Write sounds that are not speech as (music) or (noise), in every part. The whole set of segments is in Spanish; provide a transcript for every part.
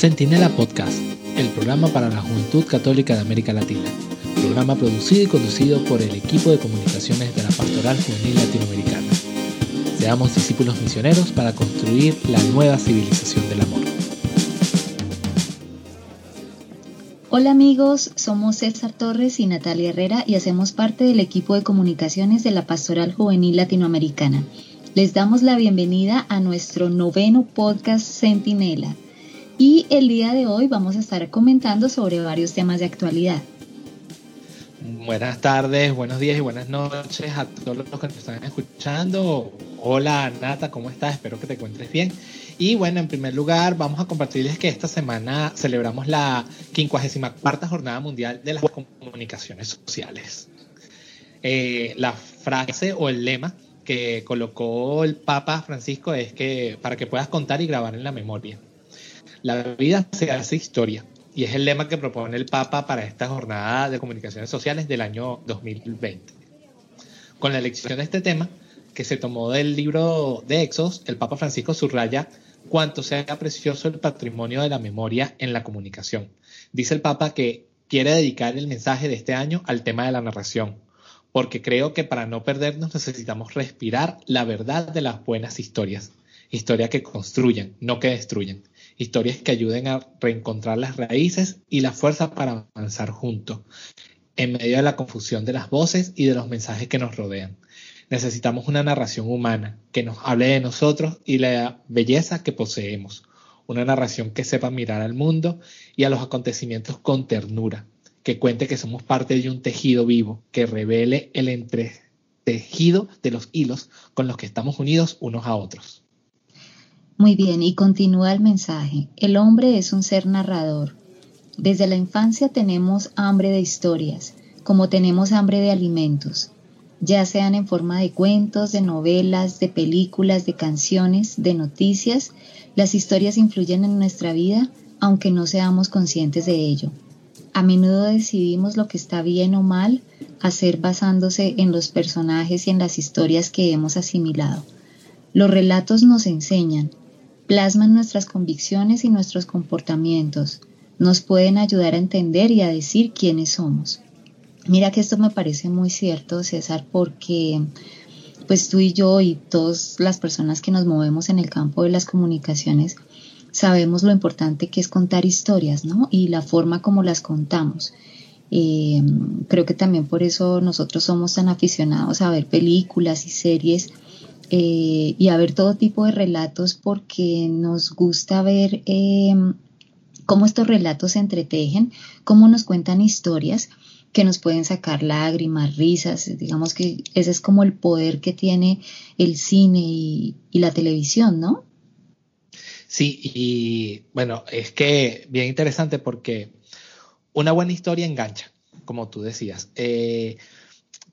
Centinela Podcast, el programa para la juventud católica de América Latina. Programa producido y conducido por el equipo de comunicaciones de la Pastoral Juvenil Latinoamericana. Seamos discípulos misioneros para construir la nueva civilización del amor. Hola amigos, somos César Torres y Natalia Herrera y hacemos parte del equipo de comunicaciones de la Pastoral Juvenil Latinoamericana. Les damos la bienvenida a nuestro noveno podcast Centinela y el día de hoy vamos a estar comentando sobre varios temas de actualidad. Buenas tardes, buenos días y buenas noches a todos los que nos están escuchando. Hola Nata, ¿cómo estás? Espero que te encuentres bien. Y bueno, en primer lugar, vamos a compartirles que esta semana celebramos la 54 Jornada Mundial de las Comunicaciones Sociales. Eh, la frase o el lema que colocó el Papa Francisco es que para que puedas contar y grabar en la memoria. La vida se hace historia y es el lema que propone el Papa para esta jornada de comunicaciones sociales del año 2020. Con la elección de este tema, que se tomó del libro de Exos, el Papa Francisco subraya cuánto sea precioso el patrimonio de la memoria en la comunicación. Dice el Papa que quiere dedicar el mensaje de este año al tema de la narración, porque creo que para no perdernos necesitamos respirar la verdad de las buenas historias, historias que construyan, no que destruyan, historias que ayuden a reencontrar las raíces y la fuerza para avanzar juntos, en medio de la confusión de las voces y de los mensajes que nos rodean. Necesitamos una narración humana que nos hable de nosotros y la belleza que poseemos, una narración que sepa mirar al mundo y a los acontecimientos con ternura, que cuente que somos parte de un tejido vivo, que revele el entretejido de los hilos con los que estamos unidos unos a otros. Muy bien, y continúa el mensaje. El hombre es un ser narrador. Desde la infancia tenemos hambre de historias, como tenemos hambre de alimentos, ya sean en forma de cuentos, de novelas, de películas, de canciones, de noticias. Las historias influyen en nuestra vida, aunque no seamos conscientes de ello. A menudo decidimos lo que está bien o mal hacer basándose en los personajes y en las historias que hemos asimilado. Los relatos nos enseñan, plasman nuestras convicciones y nuestros comportamientos, nos pueden ayudar a entender y a decir quiénes somos. Mira que esto me parece muy cierto, César, porque pues tú y yo y todas las personas que nos movemos en el campo de las comunicaciones, sabemos lo importante que es contar historias, ¿no? Y la forma como las contamos. Eh, creo que también por eso nosotros somos tan aficionados a ver películas y series eh, y a ver todo tipo de relatos porque nos gusta ver eh, cómo estos relatos se entretejen, cómo nos cuentan historias que nos pueden sacar lágrimas, risas, digamos que ese es como el poder que tiene el cine y la televisión, ¿no? Sí, y bueno, es que bien interesante porque una buena historia engancha, como tú decías. Eh,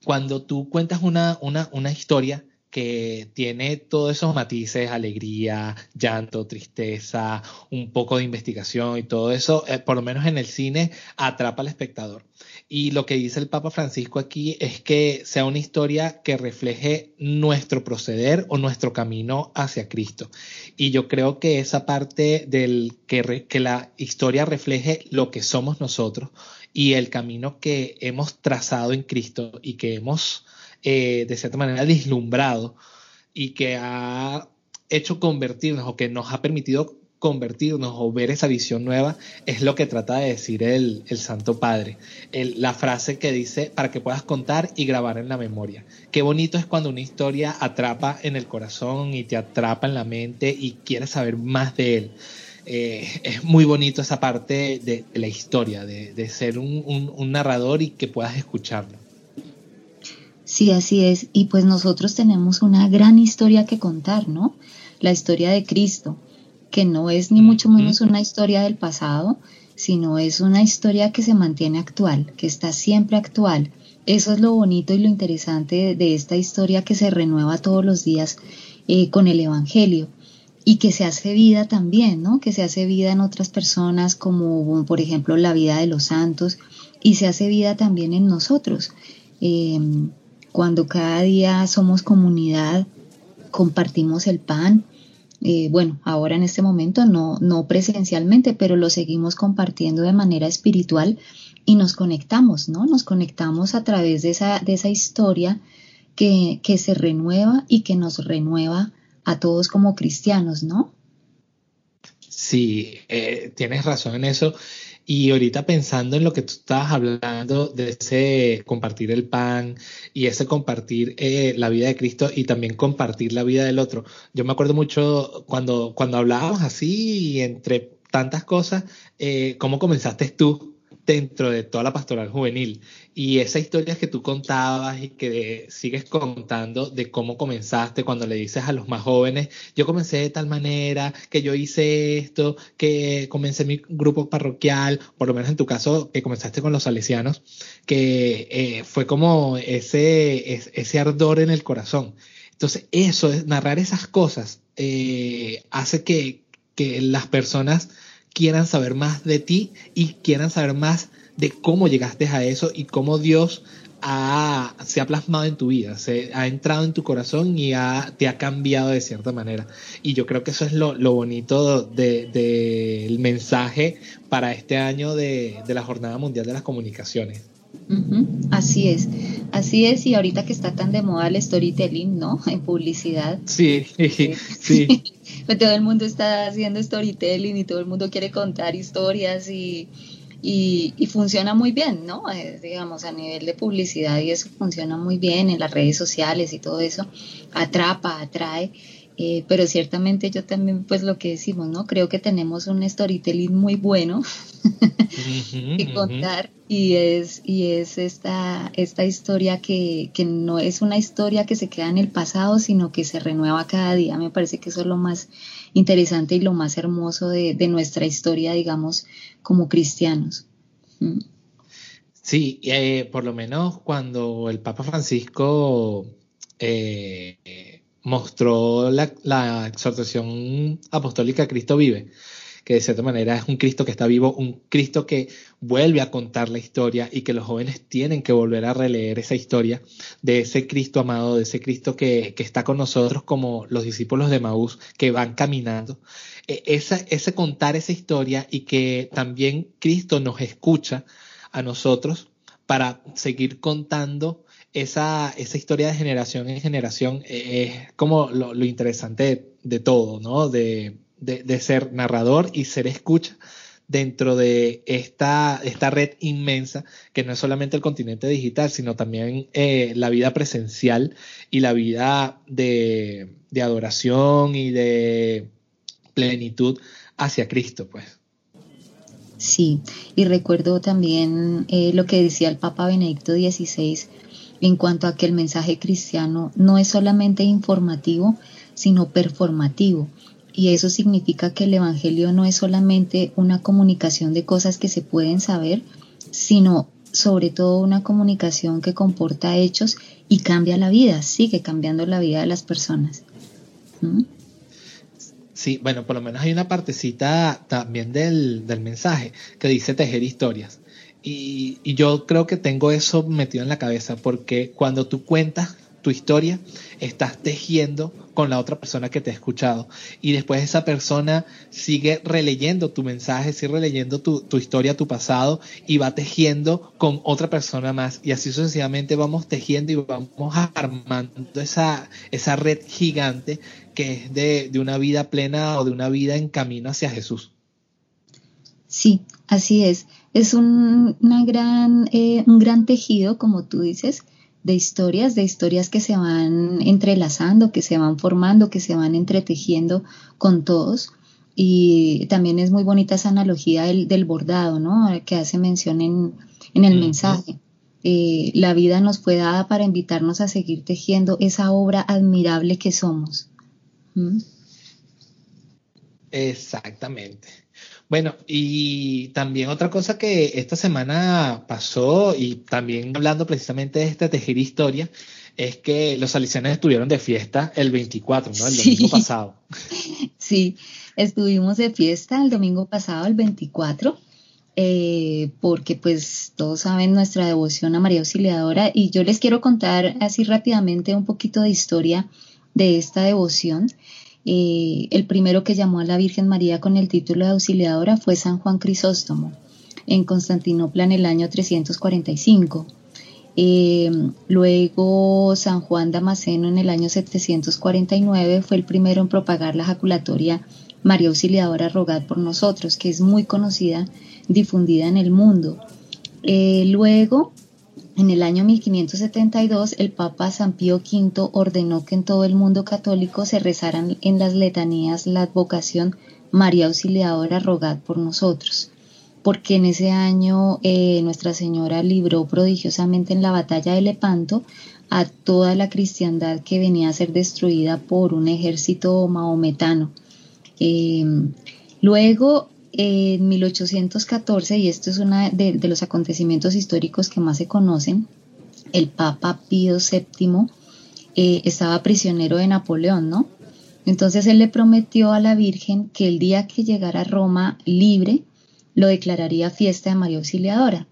cuando tú cuentas una, una, una historia, que tiene todos esos matices, alegría, llanto, tristeza, un poco de investigación y todo eso, eh, por lo menos en el cine, atrapa al espectador. Y lo que dice el Papa Francisco aquí es que sea una historia que refleje nuestro proceder o nuestro camino hacia Cristo. Y yo creo que esa parte del que, que la historia refleje lo que somos nosotros y el camino que hemos trazado en Cristo y que hemos eh, de cierta manera deslumbrado y que ha hecho convertirnos o que nos ha permitido convertirnos o ver esa visión nueva es lo que trata de decir el, Santo Padre. la frase que dice para que puedas contar y grabar en la memoria. Qué bonito es cuando una historia atrapa en el corazón y te atrapa en la mente y quieres saber más de él. Eh, es muy bonito esa parte de, la historia, de, ser un narrador y que puedas escucharlo. Sí, así es. Y pues nosotros tenemos una gran historia que contar, ¿no? La historia de Cristo, que no es ni mucho menos una historia del pasado, sino es una historia que se mantiene actual, que está siempre actual. Eso es lo bonito y lo interesante de, esta historia que se renueva todos los días eh, con el Evangelio y que se hace vida también, ¿no? Que se hace vida en otras personas, como por ejemplo la vida de los santos, y se hace vida también en nosotros. Eh, cuando cada día somos comunidad, compartimos el pan Eh, bueno, ahora en este momento no, no presencialmente, pero lo seguimos compartiendo de manera espiritual y nos conectamos, ¿no? Nos conectamos a través de esa, de esa historia que, que se renueva y que nos renueva a todos como cristianos, ¿no? Sí, eh, tienes razón en eso. Y ahorita pensando en lo que tú estabas hablando de ese compartir el pan y ese compartir eh, la vida de Cristo y también compartir la vida del otro. Yo me acuerdo mucho cuando, cuando hablábamos así y entre tantas cosas, eh, cómo comenzaste tú dentro de toda la pastoral juvenil. Y esa historia que tú contabas y que sigues contando de cómo comenzaste cuando le dices a los más jóvenes, yo comencé de tal manera, que yo hice esto, que comencé mi grupo parroquial, por lo menos en tu caso, que comenzaste con los salesianos, que eh, fue como ese, ese ardor en el corazón. Entonces, eso, narrar esas cosas, eh, hace que, que las personas quieran saber más de ti y quieran saber más de cómo llegaste a eso y cómo Dios se ha plasmado en tu vida, se ha entrado en tu corazón y te ha cambiado de cierta manera. Y yo creo que eso es lo, bonito del mensaje para este año de, la Jornada Mundial de las Comunicaciones. Así es, así es, y ahorita que está tan de moda el storytelling, ¿no? (laughs) En publicidad. Sí, (laughs) sí. Pues (laughs) todo el mundo está haciendo storytelling y todo el mundo quiere contar historias y, y, funciona muy bien, ¿no? Eh, digamos, a nivel de publicidad y eso funciona muy bien en las redes sociales y todo eso, atrapa, atrae. Eh, pero ciertamente yo también, pues lo que decimos, ¿no? Creo que tenemos un storytelling muy bueno que contar y es, y es esta, esta historia que, que, no es una historia que se queda en el pasado, sino que se renueva cada día. Me parece que eso es lo más interesante y lo más hermoso de, de nuestra historia, digamos, como cristianos. ¿Mm? Sí, eh, por lo menos cuando el Papa Francisco eh, mostró la, exhortación apostólica Cristo vive, que de cierta manera es un Cristo que está vivo, un Cristo que vuelve a contar la historia y que los jóvenes tienen que volver a releer esa historia de ese Cristo amado, de ese Cristo que, está con nosotros como los discípulos de Maús que van caminando. E, ese contar esa historia y que también Cristo nos escucha a nosotros para seguir contando esa, esa historia de generación en generación eh, es como lo, interesante de, todo, ¿no? De, ser narrador y ser escucha dentro de esta, esta red inmensa que no es solamente el continente digital, sino también eh, la vida presencial y la vida de, adoración y de plenitud hacia Cristo, pues. Sí, y recuerdo también eh, lo que decía el Papa Benedicto XVI en cuanto a que el mensaje cristiano no es solamente informativo, sino performativo. Y eso significa que el Evangelio no es solamente una comunicación de cosas que se pueden saber, sino sobre todo una comunicación que comporta hechos y cambia la vida, sigue cambiando la vida de las personas. ¿Mm? Sí, bueno, por lo menos hay una partecita también del, del mensaje que dice tejer historias. Y, yo creo que tengo eso metido en la cabeza porque cuando tú cuentas tu historia, estás tejiendo con la otra persona que te ha escuchado. Y después esa persona sigue releyendo tu mensaje, sigue releyendo tu, tu, historia, tu pasado, y va tejiendo con otra persona más. Y así sucesivamente vamos tejiendo y vamos armando esa, esa red gigante que es de, de una vida plena o de una vida en camino hacia Jesús. Sí, así es es un, una gran, eh, un gran tejido, como tú dices, de historias, de historias que se van entrelazando, que se van formando, que se van entretejiendo con todos. Y también es muy bonita esa analogía del, bordado, ¿no? Que hace mención en, el mensaje. Eh, la vida nos fue dada para invitarnos a seguir tejiendo esa obra admirable que somos. ¿Mm? Exactamente. Bueno, y también otra cosa que esta semana pasó, y también hablando precisamente de esta tejer historia, es que los salesianos estuvieron de fiesta el 24, ¿no? El domingo pasado. (laughs) Sí, estuvimos de fiesta el domingo pasado, el 24, eh, porque pues todos saben nuestra devoción a María Auxiliadora y yo les quiero contar así rápidamente un poquito de historia de esta devoción el primero que llamó a la Virgen María con el título de auxiliadora fue San Juan Crisóstomo en Constantinopla en el año 345. Eh, luego San Juan Damasceno en el año 749 fue el primero en propagar la jaculatoria María Auxiliadora Rogad por nosotros, que es muy conocida, difundida en el mundo. Eh, luego, en el año 1572, el Papa San Pío V ordenó que en todo el mundo católico se rezaran en las letanías la advocación María Auxiliadora Rogad por nosotros porque en ese año eh, Nuestra Señora libró prodigiosamente en la batalla de Lepanto a toda la cristiandad que venía a ser destruida por un ejército maometano. Em, luego, en 1814, y esto es uno de, los acontecimientos históricos que más se conocen, el Papa Pío VII eh, estaba prisionero de Napoleón, ¿no? Entonces él le prometió a la Virgen que el día que llegara a Roma libre, lo declararía fiesta de María Auxiliadora.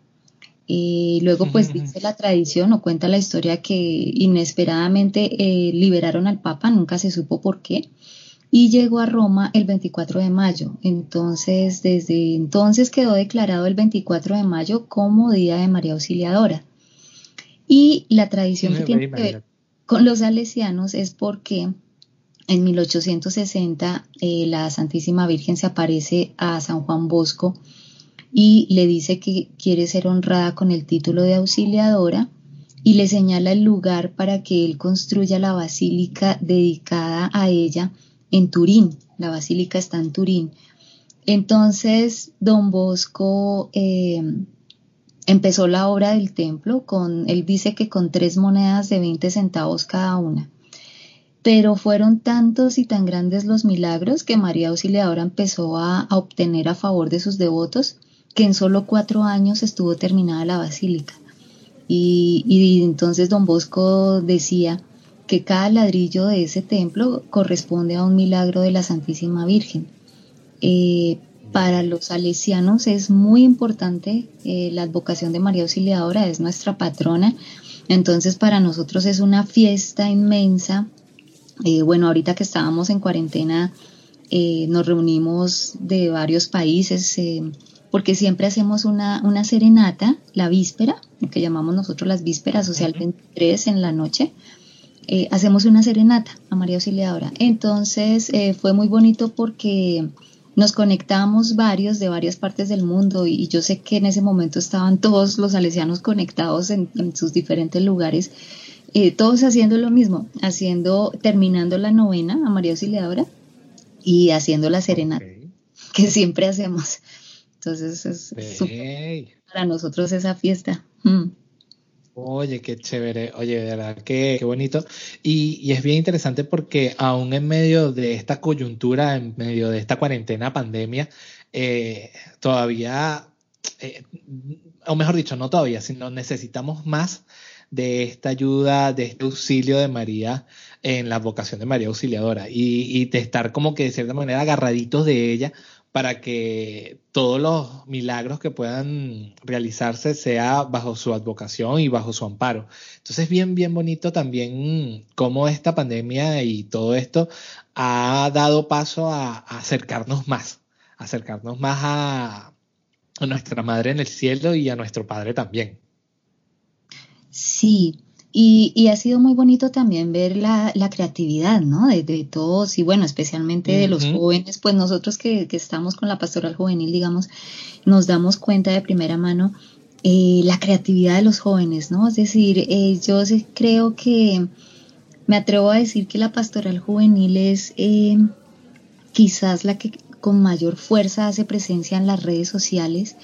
Y luego pues dice la tradición o cuenta la historia que inesperadamente eh, liberaron al Papa, nunca se supo por qué, y llegó a Roma el 24 de mayo. Entonces, desde entonces quedó declarado el 24 de mayo como Día de María Auxiliadora. Y la tradición que tiene que ver con los salesianos es porque en 1860 eh, la Santísima Virgen se aparece a San Juan Bosco y le dice que quiere ser honrada con el título de auxiliadora y le señala el lugar para que él construya la basílica dedicada a ella en Turín. La basílica está en Turín. Entonces, don Bosco eh, empezó la obra del templo con, él dice que con tres monedas de 20 centavos cada una pero fueron tantos y tan grandes los milagros que María Auxiliadora empezó a, obtener a favor de sus devotos que en solo cuatro años estuvo terminada la basílica. Y, entonces don Bosco decía que cada ladrillo de ese templo corresponde a un milagro de la Santísima Virgen. Eh, para los salesianos es muy importante eh, la advocación de María Auxiliadora, es nuestra patrona. Entonces para nosotros es una fiesta inmensa eh, bueno, ahorita que estábamos en cuarentena, nos reunimos de varios países, porque siempre hacemos una, una, serenata, la víspera, que llamamos nosotros las vísperas, o sea, el 23 en la noche. Hacemos una serenata a María Auxiliadora. Entonces fue muy bonito porque nos conectamos varios de varias partes del mundo y, yo sé que en ese momento estaban todos los salesianos conectados en, en sus diferentes lugares eh, todos haciendo lo mismo, haciendo, terminando la novena a María Auxiliadora y haciendo la serenata, que siempre hacemos. Entonces es para nosotros esa fiesta. Mm. Oye, qué chévere, oye, de verdad, qué, qué bonito. Y, es bien interesante porque aún en medio de esta coyuntura, en medio de esta cuarentena, pandemia, eh, todavía, eh, o mejor dicho, no todavía, sino necesitamos más de esta ayuda, de este auxilio de María en la vocación de María Auxiliadora y, de estar como que de cierta manera agarraditos de ella para que todos los milagros que puedan realizarse sea bajo su advocación y bajo su amparo. Entonces, bien, bien bonito también cómo esta pandemia y todo esto ha dado paso a, acercarnos más, acercarnos más a nuestra Madre en el cielo y a nuestro Padre también. Sí, y, ha sido muy bonito también ver la, creatividad, ¿no? De, todos y bueno, especialmente de los jóvenes, pues nosotros que, estamos con la pastoral juvenil, digamos, nos damos cuenta de primera mano eh, la creatividad de los jóvenes, ¿no? Es decir, eh, yo creo que me atrevo a decir que la pastoral juvenil es eh, quizás la que con mayor fuerza hace presencia en las redes sociales,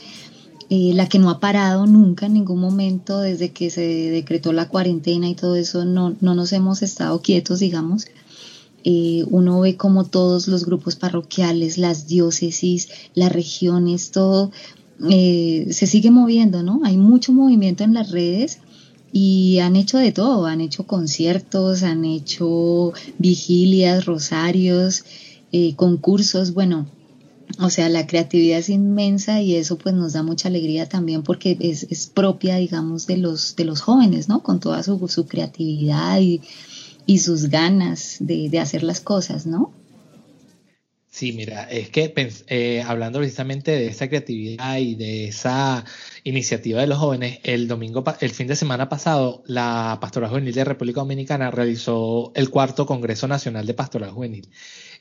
eh, la que no ha parado nunca en ningún momento desde que se decretó la cuarentena y todo eso, no, no nos hemos estado quietos, digamos. Eh, uno ve como todos los grupos parroquiales, las diócesis, las regiones, todo eh, se sigue moviendo, ¿no? Hay mucho movimiento en las redes y han hecho de todo, han hecho conciertos, han hecho vigilias, rosarios, concursos, bueno, o sea, la creatividad es inmensa y eso pues nos da mucha alegría también porque es, es propia, digamos, de los, de los jóvenes, ¿no? Con toda su, su creatividad y, y, sus ganas de, de, hacer las cosas, ¿no? Sí, mira, es que eh, hablando precisamente de esa creatividad y de esa iniciativa de los jóvenes, el domingo, el fin de semana pasado, la Pastoral Juvenil de República Dominicana realizó el cuarto Congreso Nacional de Pastoral Juvenil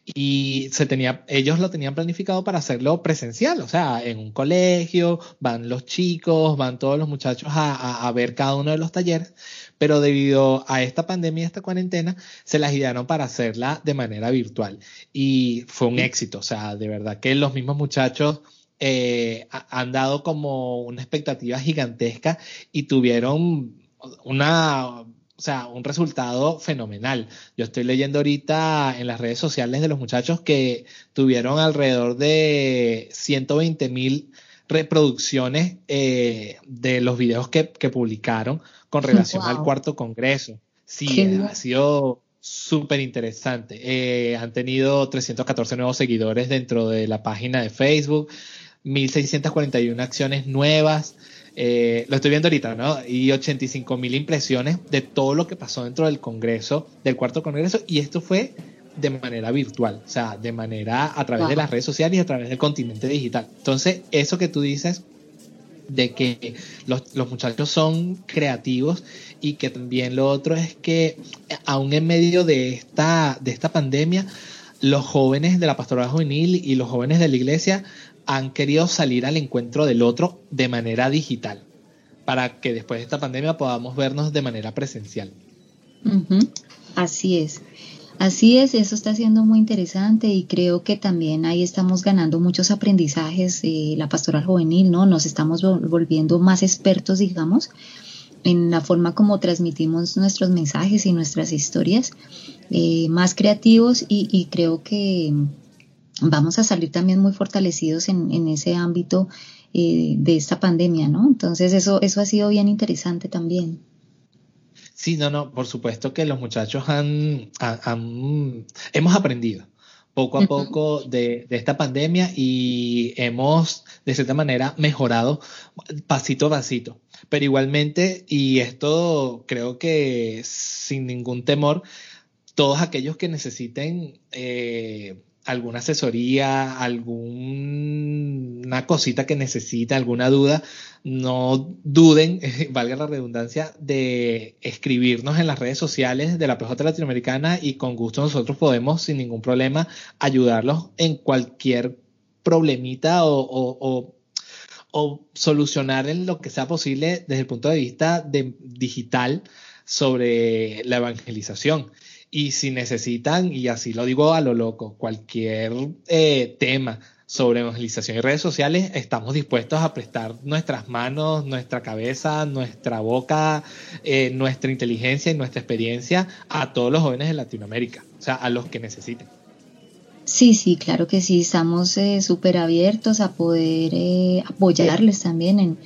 y se tenía, ellos lo tenían planificado para hacerlo presencial, o sea, en un colegio, van los chicos, van todos los muchachos a, ver cada uno de los talleres, pero debido a esta pandemia, esta cuarentena, se las idearon para hacerla de manera virtual. Y fue un éxito, o sea, de verdad que los mismos muchachos eh, han dado como una expectativa gigantesca y tuvieron una o sea, un resultado fenomenal. Yo estoy leyendo ahorita en las redes sociales de los muchachos que tuvieron alrededor de 120 mil reproducciones eh, de los videos que, publicaron con relación al cuarto congreso. Sí, ha sido súper interesante. Eh, han tenido 314 nuevos seguidores dentro de la página de Facebook, 1.641 acciones nuevas. Eh, lo estoy viendo ahorita, ¿no? Y 85 mil impresiones de todo lo que pasó dentro del Congreso, del cuarto Congreso, y esto fue de manera virtual, o sea, de manera a través de las redes sociales y a través del continente digital. Entonces, eso que tú dices de que los, los, muchachos son creativos y que también lo otro es que aún en medio de esta, de esta pandemia, los jóvenes de la pastoral juvenil y los jóvenes de la iglesia han querido salir al encuentro del otro de manera digital, para que después de esta pandemia podamos vernos de manera presencial. Así es. Así es, eso está siendo muy interesante y creo que también ahí estamos ganando muchos aprendizajes, eh, la pastoral juvenil, ¿no? Nos estamos volviendo más expertos, digamos, en la forma como transmitimos nuestros mensajes y nuestras historias, eh, más creativos y creo que vamos a salir también muy fortalecidos en, ese ámbito eh, de esta pandemia, ¿no? Entonces eso, eso ha sido bien interesante también. Sí, no, no, por supuesto que los muchachos han, hemos aprendido poco a poco de, esta pandemia y hemos, de cierta manera, mejorado pasito a pasito. Pero igualmente, y esto creo que sin ningún temor, todos aquellos que necesiten eh, alguna asesoría, alguna cosita que necesita, alguna duda, no duden, (laughs) valga la redundancia, de escribirnos en las redes sociales de la PJ Latinoamericana y con gusto nosotros podemos sin ningún problema ayudarlos en cualquier problemita o, solucionar en lo que sea posible desde el punto de vista de, digital sobre la evangelización. Y si necesitan, y así lo digo a lo loco, cualquier eh, tema sobre evangelización y redes sociales, estamos dispuestos a prestar nuestras manos, nuestra cabeza, nuestra boca, eh, nuestra inteligencia y nuestra experiencia a todos los jóvenes de Latinoamérica, o sea, a los que necesiten. Sí, sí, claro que sí, estamos eh, súper abiertos a poder apoyarles también en,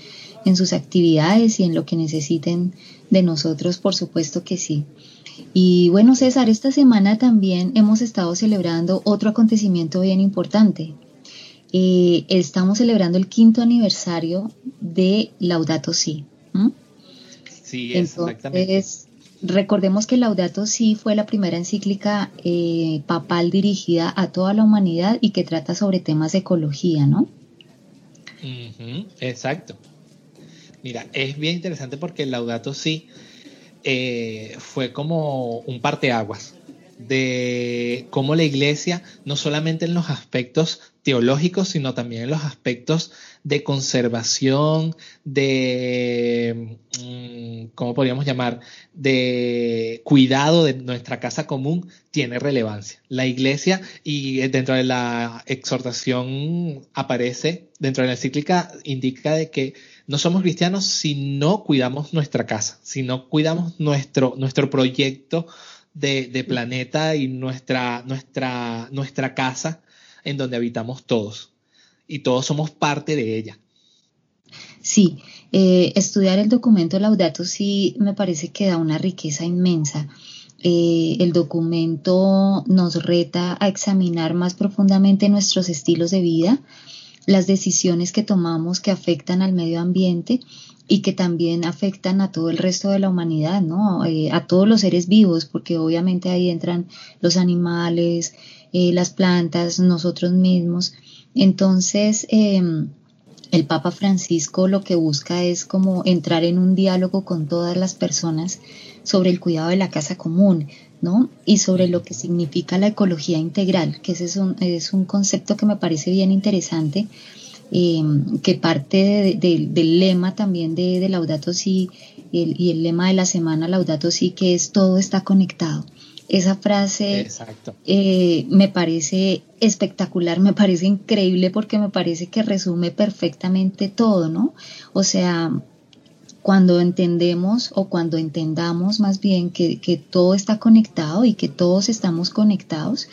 en sus actividades y en lo que necesiten de nosotros, por supuesto que sí. Y bueno, César, esta semana también hemos estado celebrando otro acontecimiento bien importante. Eh, estamos celebrando el quinto aniversario de Laudato Si. Sí, exactamente. Recordemos que Laudato Si fue la primera encíclica eh, papal dirigida a toda la humanidad y que trata sobre temas de ecología, ¿no? exacto. Mira, es bien interesante porque Laudato Si eh, fue como un parteaguas de cómo la iglesia, no solamente en los aspectos teológicos, sino también en los aspectos de conservación, de, mm, ¿cómo podríamos llamar?, de cuidado de nuestra casa común, tiene relevancia. La iglesia, y dentro de la exhortación aparece, dentro de la encíclica, indica de que no somos cristianos si no cuidamos nuestra casa, si no cuidamos nuestro, nuestro proyecto de, planeta y nuestra, nuestra, nuestra casa en donde habitamos todos. Y todos somos parte de ella. Sí, eh, estudiar el documento Laudato sí me parece que da una riqueza inmensa. Eh, el documento nos reta a examinar más profundamente nuestros estilos de vida, las decisiones que tomamos que afectan al medio ambiente y que también afectan a todo el resto de la humanidad, ¿no? Eh, a todos los seres vivos, porque obviamente ahí entran los animales, eh, las plantas, nosotros mismos. Entonces, em, el Papa Francisco lo que busca es como entrar en un diálogo con todas las personas sobre el cuidado de la casa común, ¿no? Y sobre lo que significa la ecología integral, que ese es un, es un concepto que me parece bien interesante, em, que parte del lema también de, de Laudato Si y el lema de la semana Laudato Si, que es todo está conectado. Esa frase eh, me parece espectacular, me parece increíble porque me parece que resume perfectamente todo, ¿no? O sea, cuando entendemos o cuando entendamos más bien que, todo está conectado y que todos estamos conectados,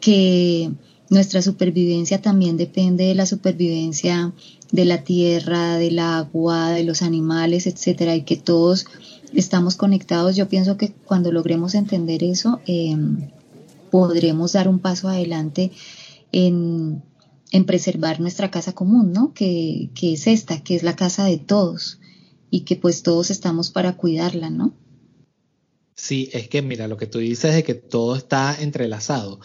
que nuestra supervivencia también depende de la supervivencia de la tierra, del agua, de los animales, etcétera, y que todos estamos conectados. Yo pienso que cuando logremos entender eso, em, podremos dar un paso adelante en, preservar nuestra casa común, ¿no? Que, que es esta, que es la casa de todos y que pues todos estamos para cuidarla, ¿no? Sí, es que mira, lo que tú dices es que todo está entrelazado.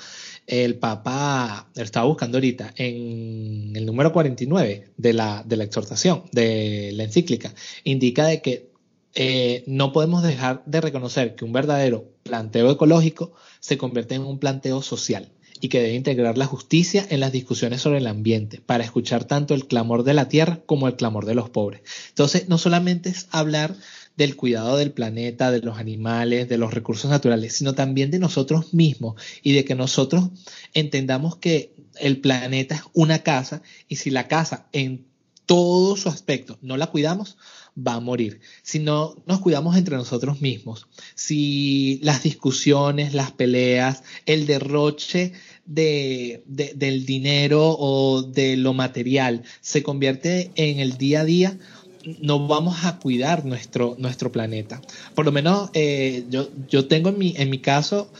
El Papa estaba buscando ahorita en el número 49 de la, de la exhortación, de la encíclica, indica de que eh, no podemos dejar de reconocer que un verdadero planteo ecológico se convierte en un planteo social y que debe integrar la justicia en las discusiones sobre el ambiente para escuchar tanto el clamor de la tierra como el clamor de los pobres. Entonces, no solamente es hablar del cuidado del planeta, de los animales, de los recursos naturales, sino también de nosotros mismos y de que nosotros entendamos que el planeta es una casa y si la casa en todo su aspecto no la cuidamos, va a morir. Si no nos cuidamos entre nosotros mismos, si las discusiones, las peleas, el derroche de, del dinero o de lo material se convierte en el día a día, no vamos a cuidar nuestro, nuestro planeta. Por lo menos eh, yo, yo tengo en mi, en mi caso,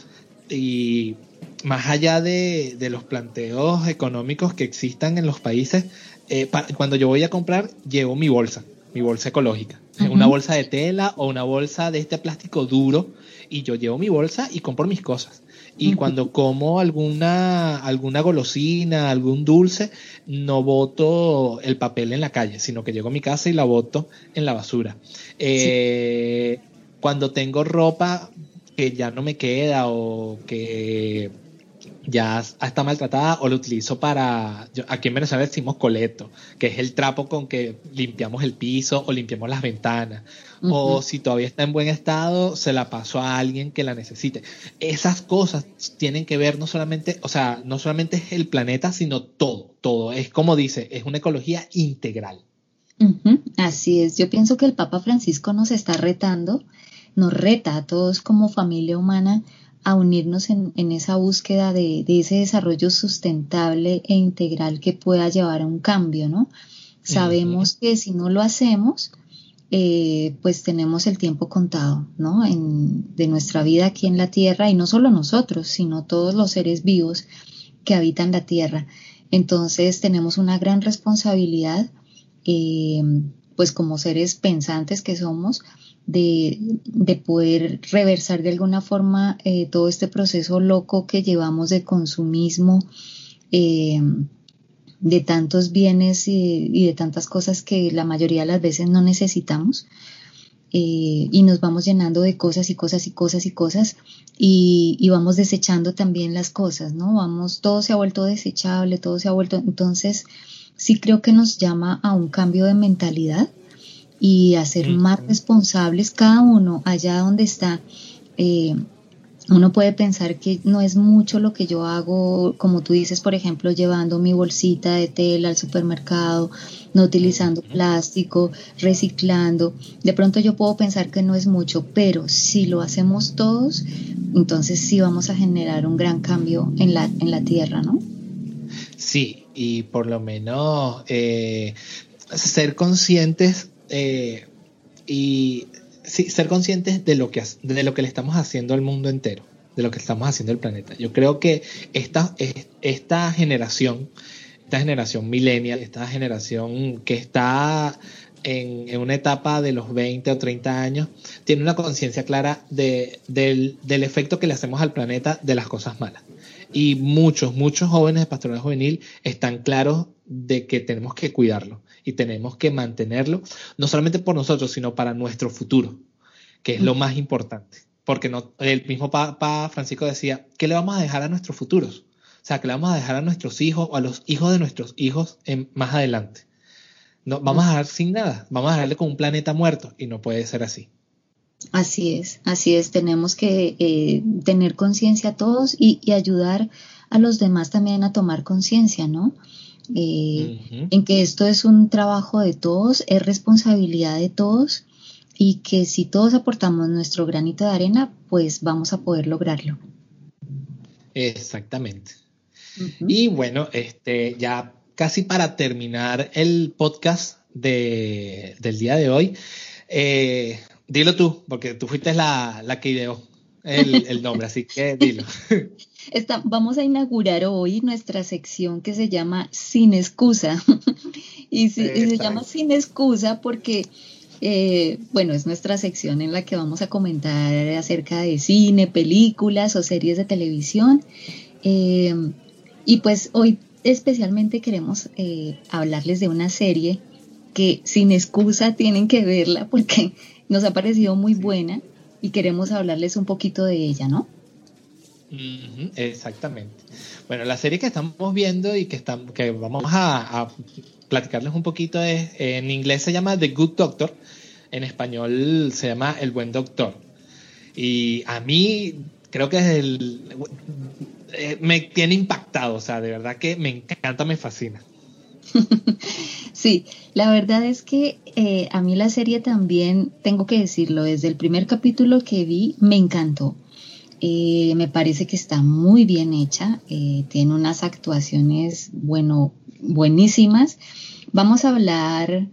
y más allá de, de los planteos económicos que existan en los países, eh, cuando yo voy a comprar, llevo mi bolsa, mi bolsa ecológica. Una bolsa de tela o una bolsa de este plástico duro. Y yo llevo mi bolsa y compro mis cosas. Y cuando como alguna, alguna golosina, algún dulce, no boto el papel en la calle, sino que llego a mi casa y la boto en la basura. Eh, cuando tengo ropa que ya no me queda o que ya está maltratada o lo utilizo para, aquí en Venezuela decimos coleto, que es el trapo con que limpiamos el piso o limpiamos las ventanas. O si todavía está en buen estado, se la paso a alguien que la necesite. Esas cosas tienen que ver no solamente, o sea, no solamente es el planeta, sino todo, todo. Es como dice, es una ecología integral. Así es, yo pienso que el Papa Francisco nos está retando, nos reta a todos como familia humana a unirnos en, esa búsqueda de, ese desarrollo sustentable e integral que pueda llevar a un cambio, ¿no? Sabemos que si no lo hacemos, eh, pues tenemos el tiempo contado, ¿no? En, de nuestra vida aquí en la Tierra y no solo nosotros, sino todos los seres vivos que habitan la Tierra. Entonces tenemos una gran responsabilidad, eh, pues como seres pensantes que somos, de, poder reversar de alguna forma eh, todo este proceso loco que llevamos de consumismo, eh, de tantos bienes y, de tantas cosas que la mayoría de las veces no necesitamos. Eh, y nos vamos llenando de cosas y cosas y cosas y cosas y, y, vamos desechando también las cosas, ¿no? Vamos, todo se ha vuelto desechable, todo se ha vuelto, entonces sí creo que nos llama a un cambio de mentalidad y a ser más responsables cada uno allá donde está. Eh, uno puede pensar que no es mucho lo que yo hago, como tú dices, por ejemplo, llevando mi bolsita de tela al supermercado, no utilizando plástico, reciclando. De pronto yo puedo pensar que no es mucho, pero si lo hacemos todos, entonces sí vamos a generar un gran cambio en la, en la tierra, ¿no? Sí, y por lo menos eh, ser conscientes eh, y ser conscientes de lo, que, de lo que le estamos haciendo al mundo entero, de lo que estamos haciendo al planeta. Yo creo que esta, esta generación esta generación millennial, esta generación que está en, una etapa de los 20 o 30 años, tiene una conciencia clara del, del efecto que le hacemos al planeta de las cosas malas. Y muchos, muchos jóvenes de pastoral juvenil están claros de que tenemos que cuidarlo y tenemos que mantenerlo, no solamente por nosotros, sino para nuestro futuro, que es lo más importante. Porque no, el mismo Papa Francisco decía, ¿qué le vamos a dejar a nuestros futuros? O sea, ¿qué le vamos a dejar a nuestros hijos o a los hijos de nuestros hijos en, más adelante? No, vamos a dejar sin nada, vamos a dejarle con un planeta muerto y no puede ser así. Así es, así es, tenemos que eh, tener conciencia todos y, ayudar a los demás también a tomar conciencia, ¿no? Eh, en que esto es un trabajo de todos, es responsabilidad de todos y que si todos aportamos nuestro granito de arena, pues vamos a poder lograrlo. Exactamente. Y bueno, este, ya casi para terminar el podcast de, del día de hoy, eh, dilo tú, porque tú fuiste la, la que ideó el, nombre, así que dilo. (laughs) vamos a inaugurar hoy nuestra sección que se llama Sin excusa. (laughs) y, se llama Sin excusa porque, eh, bueno, es nuestra sección en la que vamos a comentar acerca de cine, películas o series de televisión. Eh, y pues hoy especialmente queremos eh, hablarles de una serie que sin excusa tienen que verla porque nos ha parecido muy buena y queremos hablarles un poquito de ella, ¿no? exactamente. Bueno, la serie que estamos viendo y que, estamos, que vamos a, platicarles un poquito es, en inglés se llama The Good Doctor, en español se llama El Buen Doctor. Y a mí creo que es el, eh, me tiene impactado, o sea, de verdad que me encanta, me fascina. (laughs) Sí, la verdad es que eh, a mí la serie también, tengo que decirlo, desde el primer capítulo que vi, me encantó. Eh, me parece que está muy bien hecha, tiene unas actuaciones, bueno, buenísimas. Vamos a hablar,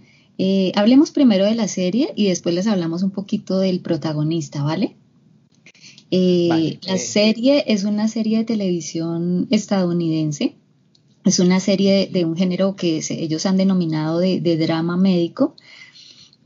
hablemos primero de la serie y después les hablamos un poquito del protagonista, ¿vale? Eh, la serie es una serie de televisión estadounidense. Es una serie de, un género que ellos han denominado de, drama médico.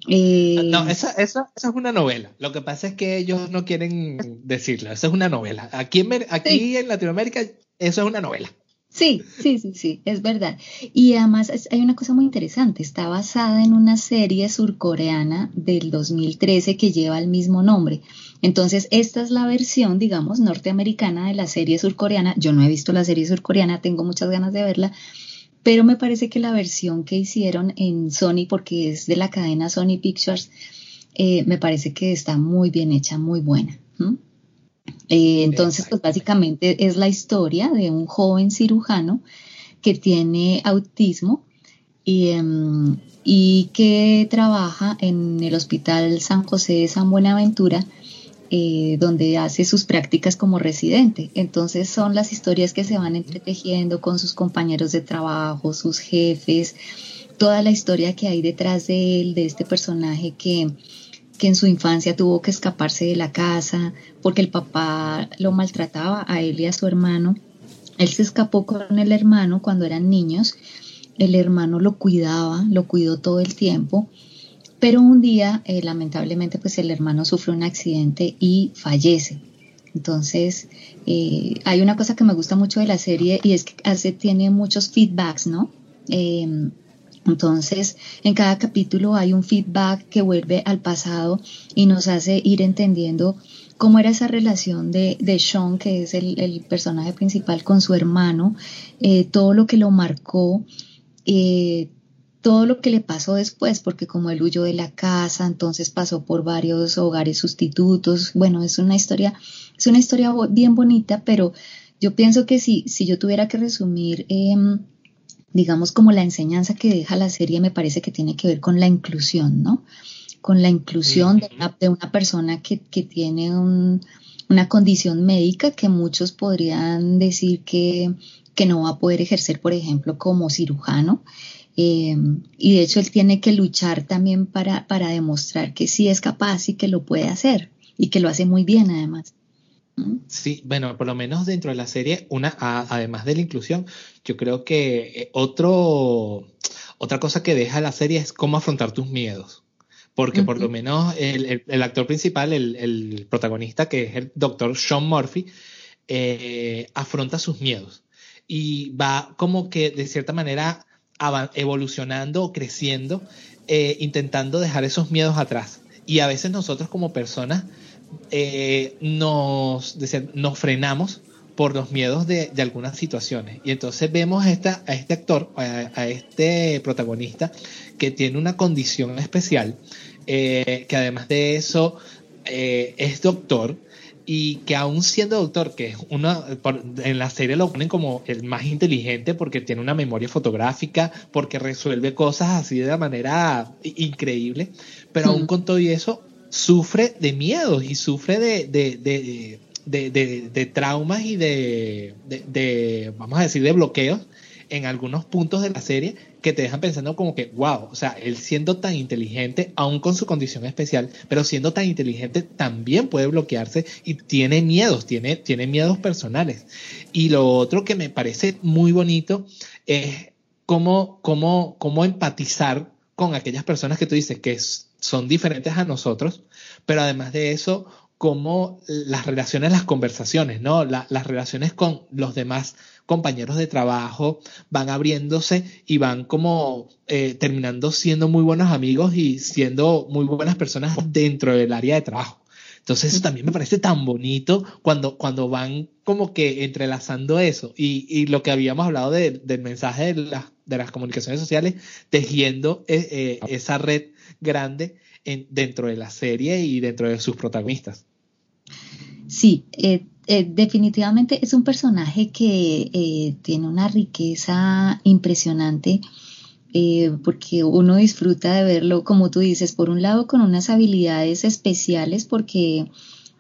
Eh, no, esa, es una novela. Lo que pasa es que ellos no quieren decirlo. Esa es una novela. Aquí en, aquí en Latinoamérica, eso es una novela. Sí, sí, sí, sí, es verdad. Y además hay una cosa muy interesante, está basada en una serie surcoreana del 2013 que lleva el mismo nombre. Entonces, esta es la versión, digamos, norteamericana de la serie surcoreana. Yo no he visto la serie surcoreana, tengo muchas ganas de verla, pero me parece que la versión que hicieron en Sony, porque es de la cadena Sony Pictures, eh, me parece que está muy bien hecha, muy buena. Eh, entonces, pues básicamente es la historia de un joven cirujano que tiene autismo y, em, y que trabaja en el Hospital San José de San Buenaventura, eh, donde hace sus prácticas como residente. Entonces son las historias que se van entretejiendo con sus compañeros de trabajo, sus jefes, toda la historia que hay detrás de él, de este personaje que que en su infancia tuvo que escaparse de la casa porque el papá lo maltrataba a él y a su hermano. Él se escapó con el hermano cuando eran niños. El hermano lo cuidaba, lo cuidó todo el tiempo. Pero un día, eh, lamentablemente, pues el hermano sufre un accidente y fallece. Entonces, eh, hay una cosa que me gusta mucho de la serie y es que hace, tiene muchos feedbacks, ¿no? Eh, entonces, en cada capítulo hay un feedback que vuelve al pasado y nos hace ir entendiendo cómo era esa relación de, de Sean, que es el, personaje principal, con su hermano, eh, todo lo que lo marcó, eh, todo lo que le pasó después, porque como él huyó de la casa, entonces pasó por varios hogares sustitutos. Bueno, es una historia, es una historia bien bonita, pero yo pienso que si, si yo tuviera que resumir em, digamos, como la enseñanza que deja la serie me parece que tiene que ver con la inclusión, ¿no? Con la inclusión de, una, persona que, tiene una condición médica que muchos podrían decir que, no va a poder ejercer, por ejemplo, como cirujano. Eh, y de hecho él tiene que luchar también para, para demostrar que sí es capaz y que lo puede hacer y que lo hace muy bien además. Sí, bueno, por lo menos dentro de la serie, una, además de la inclusión, yo creo que eh, otro, otra cosa que deja la serie es cómo afrontar tus miedos. Porque por lo menos el, actor principal, el, protagonista, que es el doctor Sean Murphy, eh, afronta sus miedos y va como que de cierta manera evolucionando o creciendo, eh, intentando dejar esos miedos atrás. Y a veces nosotros como personas eh, nos, nos frenamos por los miedos de, algunas situaciones. Y entonces vemos a, esta, a este actor, a, este protagonista, que tiene una condición especial, eh, que además de eso es doctor, y que aún siendo doctor, que es una, en la serie lo ponen como el más inteligente porque tiene una memoria fotográfica, porque resuelve cosas así de manera increíble, pero aún con todo eso sufre de miedos y sufre de, de, de, de traumas y de, vamos a decir, de bloqueos en algunos puntos de la serie que te dejan pensando como que, wow, o sea, él siendo tan inteligente, aún con su condición especial, pero siendo tan inteligente también puede bloquearse y tiene miedos, tiene, tiene miedos personales. Y lo otro que me parece muy bonito es cómo, cómo, cómo empatizar con aquellas personas que tú dices que son diferentes a nosotros, pero además de eso, cómo las relaciones, las conversaciones, ¿no? las relaciones con los demás compañeros de trabajo van abriéndose y van como eh, terminando siendo muy buenos amigos y siendo muy buenas personas dentro del área de trabajo. Entonces eso también me parece tan bonito cuando, cuando van como que entrelazando eso y, y lo que habíamos hablado del mensaje de, de, las comunicaciones sociales, tejiendo eh, eh, esa red grande en, dentro de la serie y dentro de sus protagonistas. Sí, eh, eh, definitivamente es un personaje que eh, tiene una riqueza impresionante porque uno disfruta de verlo, como tú dices, por un lado con unas habilidades especiales porque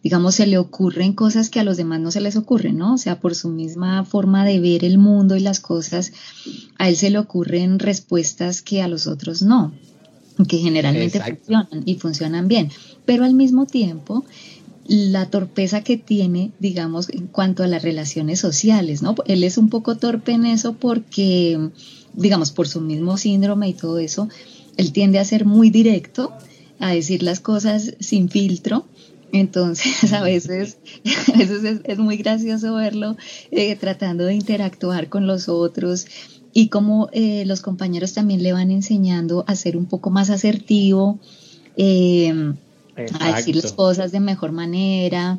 digamos, se le ocurren cosas que a los demás no se les ocurren, ¿no? O sea, por su misma forma de ver el mundo y las cosas, a él se le ocurren respuestas que a los otros no, que generalmente funcionan y funcionan bien. Pero al mismo tiempo, la torpeza que tiene, digamos, en cuanto a las relaciones sociales, ¿no? Él es un poco torpe en eso porque, digamos, por su mismo síndrome y todo eso, él tiende a ser muy directo, a decir las cosas sin filtro. Entonces, (laughs) a veces, a veces es, muy gracioso verlo eh, tratando de interactuar con los otros y como eh, los compañeros también le van enseñando a ser un poco más asertivo. Eh, a decir las cosas de mejor manera.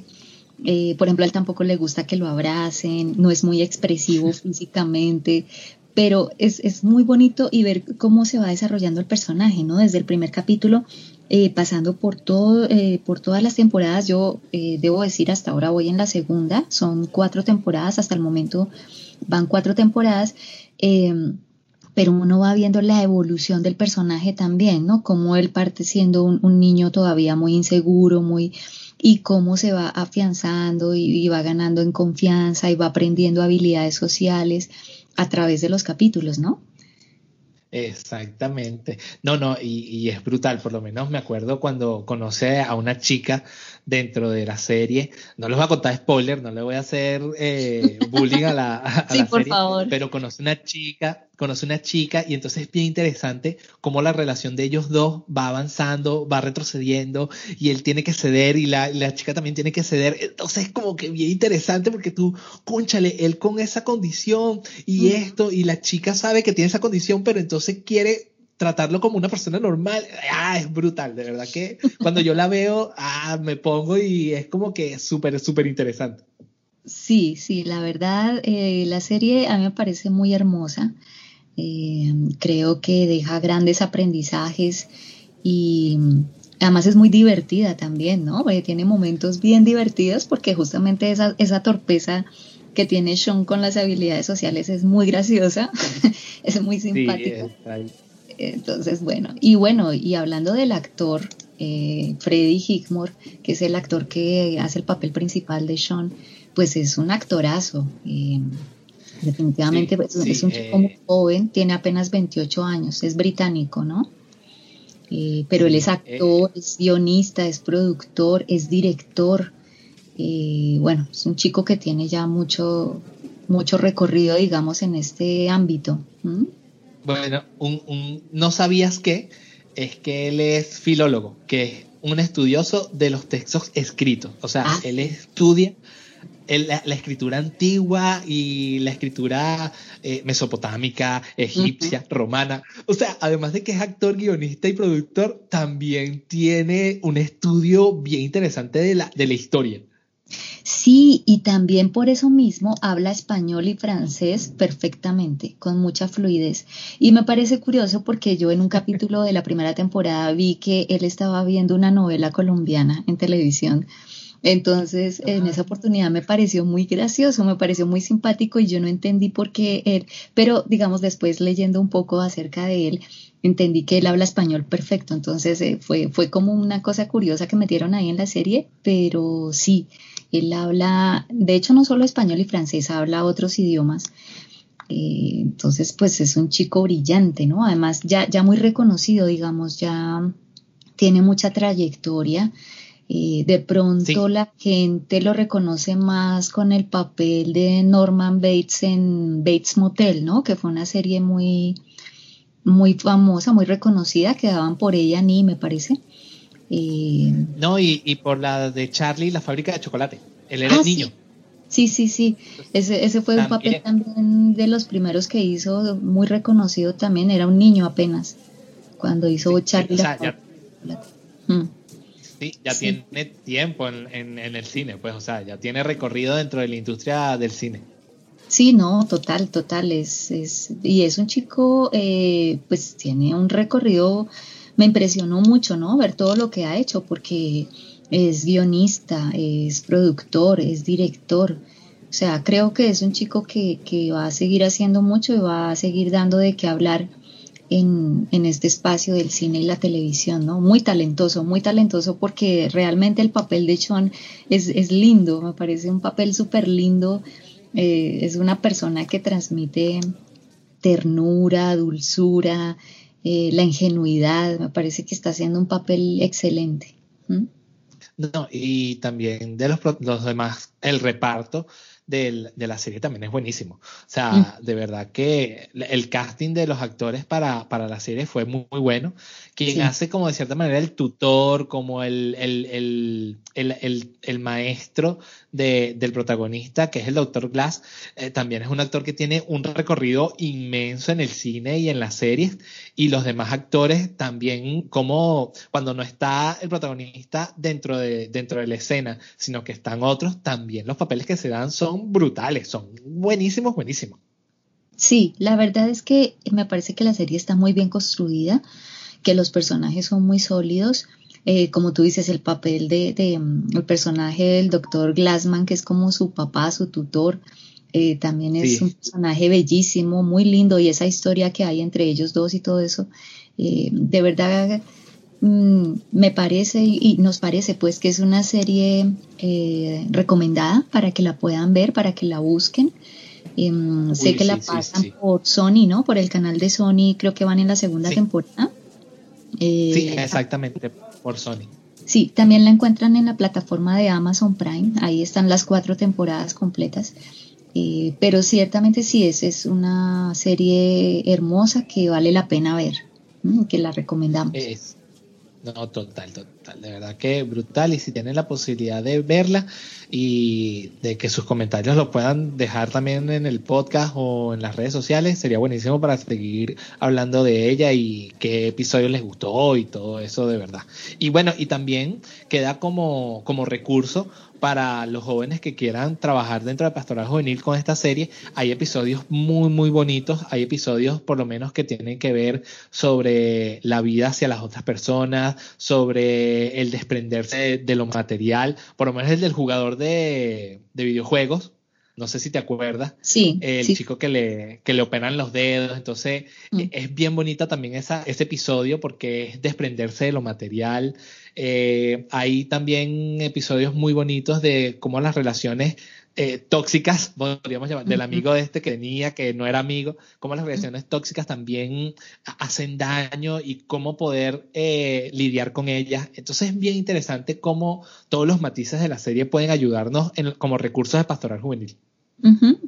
Eh, por ejemplo, a él tampoco le gusta que lo abracen, no es muy expresivo (laughs) físicamente, pero es, es, muy bonito y ver cómo se va desarrollando el personaje, ¿no? Desde el primer capítulo, eh, pasando por, todo, eh, por todas las temporadas, yo debo decir, hasta ahora voy en la segunda, son cuatro temporadas, hasta el momento van cuatro temporadas pero uno va viendo la evolución del personaje también, ¿no? Cómo él parte siendo un, niño todavía muy inseguro, muy y cómo se va afianzando y, va ganando en confianza y va aprendiendo habilidades sociales a través de los capítulos, ¿no? Exactamente. No, no, y, es brutal. Por lo menos me acuerdo cuando conoce a una chica dentro de la serie. No les voy a contar spoiler, no le voy a hacer eh, bullying a la, a sí, por favor. pero conoce una chica, conoce una chica y entonces es bien interesante cómo la relación de ellos dos va avanzando, va retrocediendo y él tiene que ceder y la, la chica también tiene que ceder. Entonces es como que bien interesante porque tú, cónchale, él con esa condición y esto y la chica sabe que tiene esa condición, pero entonces quiere tratarlo como una persona normal, ah, es brutal, de verdad que cuando yo la veo, ah, me pongo y es como que súper, súper interesante. Sí, sí, la verdad, eh, la serie a mí me parece muy hermosa. Eh, creo que deja grandes aprendizajes y además es muy divertida también, ¿no? Porque tiene momentos bien divertidos porque justamente esa, esa torpeza que tiene Sean con las habilidades sociales es muy graciosa, (laughs) es muy simpática. Entonces, bueno, y bueno, y hablando del actor, eh, Freddie Hickmore, que es el actor que hace el papel principal de Sean, pues es un actorazo. Eh, definitivamente es un chico muy eh, joven, tiene apenas 28 años, es británico, ¿no? pero él es actor, es guionista, es productor, es director. Bueno, es un chico que tiene ya mucho, mucho recorrido, digamos, en este ámbito. Bueno, un, no sabías que es que él es filólogo, que es un estudioso de los textos escritos. O sea, ah. él estudia la, escritura antigua y la escritura eh, mesopotámica, egipcia, romana. O sea, además de que es actor, guionista y productor, también tiene un estudio bien interesante de la, de la historia. Sí, y también por eso mismo habla español y francés perfectamente, con mucha fluidez. Y me parece curioso porque yo en un capítulo de la primera temporada vi que él estaba viendo una novela colombiana en televisión entonces, en esa oportunidad me pareció muy gracioso, me pareció muy simpático y yo no entendí por qué él, pero digamos después leyendo un poco acerca de él, entendí que él habla español perfecto. Entonces, eh, fue, fue como una cosa curiosa que metieron ahí en la serie, pero sí, él habla, de hecho no solo español y francés, habla otros idiomas. Eh, entonces, pues es un chico brillante, ¿no? Además, ya, ya muy reconocido, digamos, ya tiene mucha trayectoria de pronto la gente lo reconoce más con el papel de Norman Bates en Bates Motel, ¿no? Que fue una serie muy, muy famosa, muy reconocida, que daban por ella ni me parece. no, y, por la de Charlie, la fábrica de chocolate. Él era el ah, niño. Sí, sí, sí. Ese, ese fue un papel también de los primeros que hizo, muy reconocido también. Era un niño apenas cuando hizo Charlie. la de chocolate. Sí, ya tiene tiempo en, el cine, pues, o sea, ya tiene recorrido dentro de la industria del cine. Sí, no, total, total, es, es y es un chico, eh, pues tiene un recorrido, me impresionó mucho, ¿no? Ver todo lo que ha hecho, porque es guionista, es productor, es director, o sea, creo que es un chico que, que va a seguir haciendo mucho y va a seguir dando de qué hablar en, este espacio del cine y la televisión, ¿no? Muy talentoso, muy talentoso porque realmente el papel de Sean es, lindo, me parece un papel súper lindo. Eh, es una persona que transmite ternura, dulzura, eh, la ingenuidad, me parece que está haciendo un papel excelente. No, y también de los, los demás, el reparto de la serie también es buenísimo. O sea, mm. de verdad que el casting de los actores para, para la serie fue muy, muy bueno. Quien hace como de cierta manera el tutor, como el, el, el, el maestro de, del protagonista, que es el Doctor Glass, eh, también es un actor que tiene un recorrido inmenso en el cine y en las series. Y los demás actores también, como cuando no está el protagonista dentro de, dentro de la escena, sino que están otros, también los papeles que se dan son brutales, son buenísimos, buenísimos. Sí, la verdad es que me parece que la serie está muy bien construida, que los personajes son muy sólidos. Eh, como tú dices, el papel de, mm, el personaje del doctor Glassman, que es como su papá, su tutor, eh, también es un personaje bellísimo, muy lindo, y esa historia que hay entre ellos dos y todo eso, eh, de verdad Mm, me parece y nos parece pues que es una serie eh, recomendada para que la puedan ver, para que la busquen. Em, sé que la pasan por Sony, ¿no? Por el canal de Sony, creo que van en la segunda temporada. Eh, sí, exactamente, por Sony. Sí, también la encuentran en la plataforma de Amazon Prime, ahí están las cuatro temporadas completas. Eh, pero ciertamente sí, es, es una serie hermosa que vale la pena ver, que la recomendamos. No, total, total. De verdad que brutal. Y si tienen la posibilidad de verla y de que sus comentarios lo puedan dejar también en el podcast o en las redes sociales, sería buenísimo para seguir hablando de ella y qué episodio les gustó y todo eso de verdad. Y bueno, y también queda como, como recurso para los jóvenes que quieran trabajar dentro de Pastoral Juvenil con esta serie. Hay episodios muy, muy bonitos. Hay episodios, por lo menos, que tienen que ver sobre la vida hacia las otras personas, sobre el desprenderse de, lo material. Por lo menos el del jugador de, videojuegos. No sé si te acuerdas. Sí. El chico que le, que le operan los dedos. Entonces, mm. es bien bonita también esa, ese episodio porque es desprenderse de lo material. Eh, hay también episodios muy bonitos de cómo las relaciones eh, tóxicas, (laughs) podríamos llamar, del amigo de este que tenía, que no era amigo, cómo las relaciones tóxicas también hacen daño y cómo poder eh, lidiar con ellas. Entonces es bien interesante cómo todos los matices de la serie pueden ayudarnos como recursos de pastoral juvenil.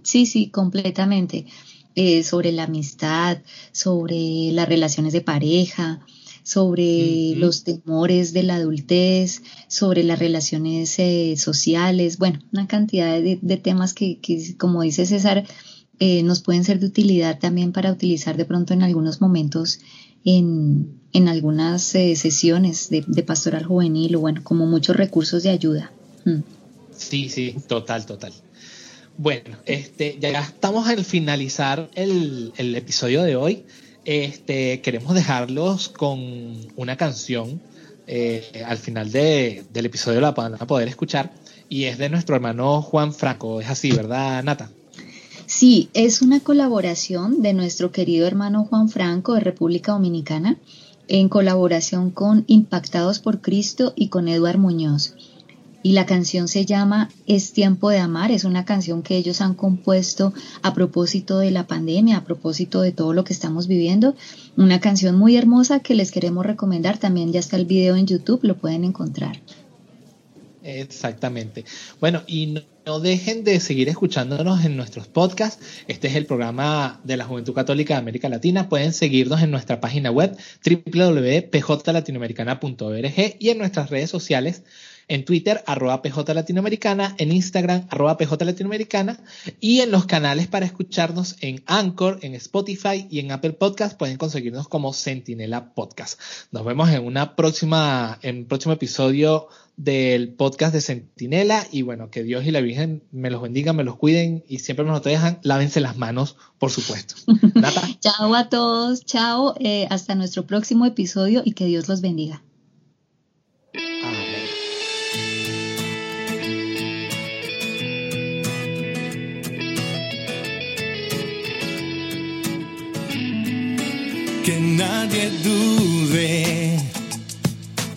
Sí, sí, completamente. Eh, sobre la amistad, sobre las relaciones de pareja, sobre los temores de la adultez, sobre las relaciones eh, sociales, bueno, una cantidad de, temas que, como dice César, eh, nos pueden ser de utilidad también para utilizar de pronto en algunos momentos en, algunas eh, sesiones de, pastoral juvenil o bueno, como muchos recursos de ayuda. Mm. Sí, sí, total, total. Bueno, este, ya estamos al finalizar el, el episodio de hoy este, queremos dejarlos con una canción. Eh, al final del episodio la van a poder escuchar y es de nuestro hermano Juan Franco. Es así, ¿verdad, Nata? Sí, es una colaboración de nuestro querido hermano Juan Franco de República Dominicana en colaboración con Impactados por Cristo y con Eduard Muñoz y la canción se llama Es tiempo de amar. Es una canción que ellos han compuesto a propósito de la pandemia, a propósito de todo lo que estamos viviendo. Una canción muy hermosa que les queremos recomendar. También ya está el video en YouTube, lo pueden encontrar. Exactamente. Bueno, y no, dejen de seguir escuchándonos en nuestros podcasts. Este es el programa de la Juventud Católica de América Latina. Pueden seguirnos en nuestra página web www.pjlatinoamericana.org y en nuestras redes sociales en Twitter, arroba PJ Latinoamericana, en Instagram, arroba PJ Latinoamericana, y en los canales para escucharnos en Anchor, en Spotify y en Apple Podcast pueden conseguirnos como Sentinela Podcast. Nos vemos en una próxima, en un próximo episodio del podcast de Sentinela y bueno, que Dios y la Virgen me los bendigan, me los cuiden y siempre nos dejan, lávense las manos, por supuesto. (laughs) chao a todos, chao, eh, hasta nuestro próximo episodio y que Dios los bendiga. Que nadie dude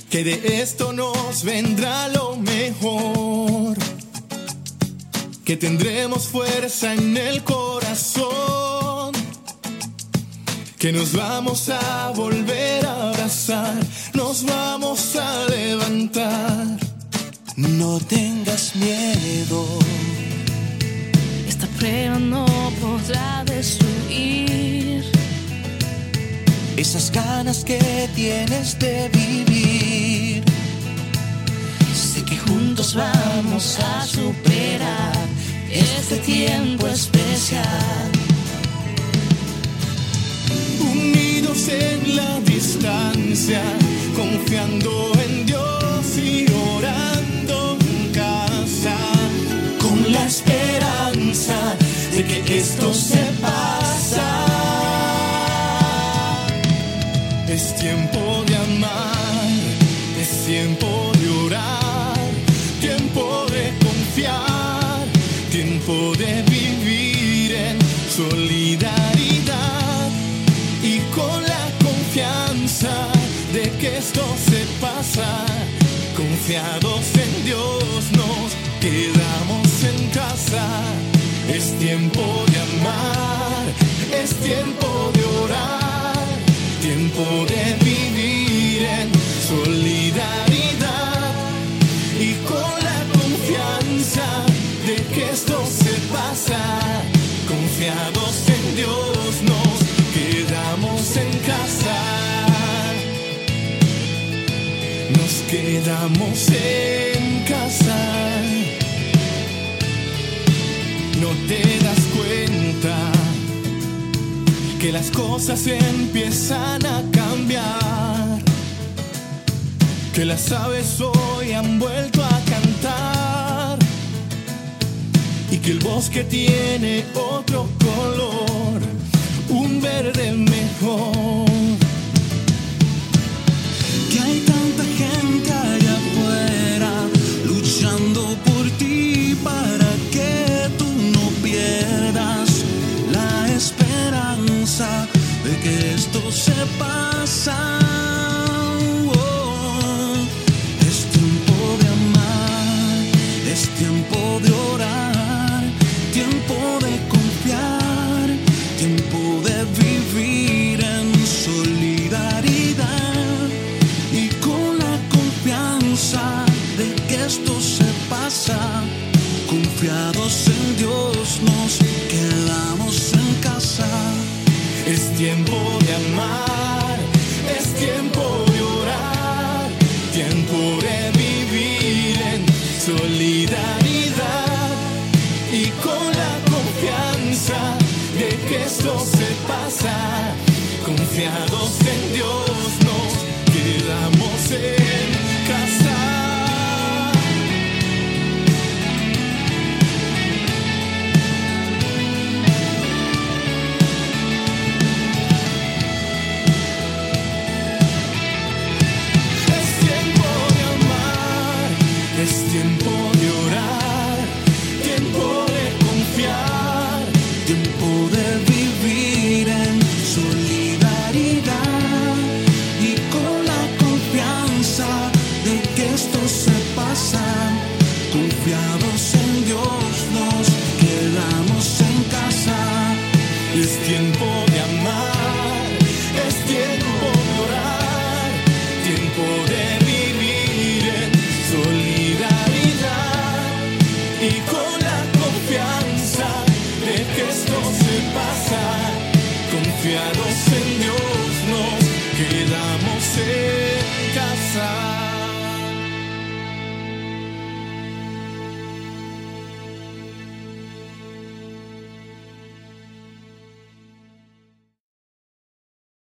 que de esto nos vendrá lo mejor. Que tendremos fuerza en el corazón. Que nos vamos a volver a abrazar. Nos vamos a levantar. No tengas miedo. Esta prueba no podrá destruir esas ganas que tienes de vivir. Sé que juntos vamos a superar este tiempo especial. Unidos en la distancia, confiando en Dios y orando en casa, con la esperanza de que esto se tiempo de amar, es tiempo de orar, tiempo de confiar, tiempo de vivir en solidaridad y con la confianza de que esto se pasa. Confiados en Dios nos quedamos en casa. Es tiempo de amar, es tiempo de orar tiempo de vivir en solidaridad y con la confianza de que esto se pasa. Confiados en Dios nos quedamos en casa. Nos quedamos en casa. No te las cosas empiezan a cambiar, que las aves hoy han vuelto a cantar y que el bosque tiene otro color, un verde mejor. Que hay tanta gente se pasa. procuré vivir en solidaridad y con la confianza de que esto se pasa, confiados en Dios.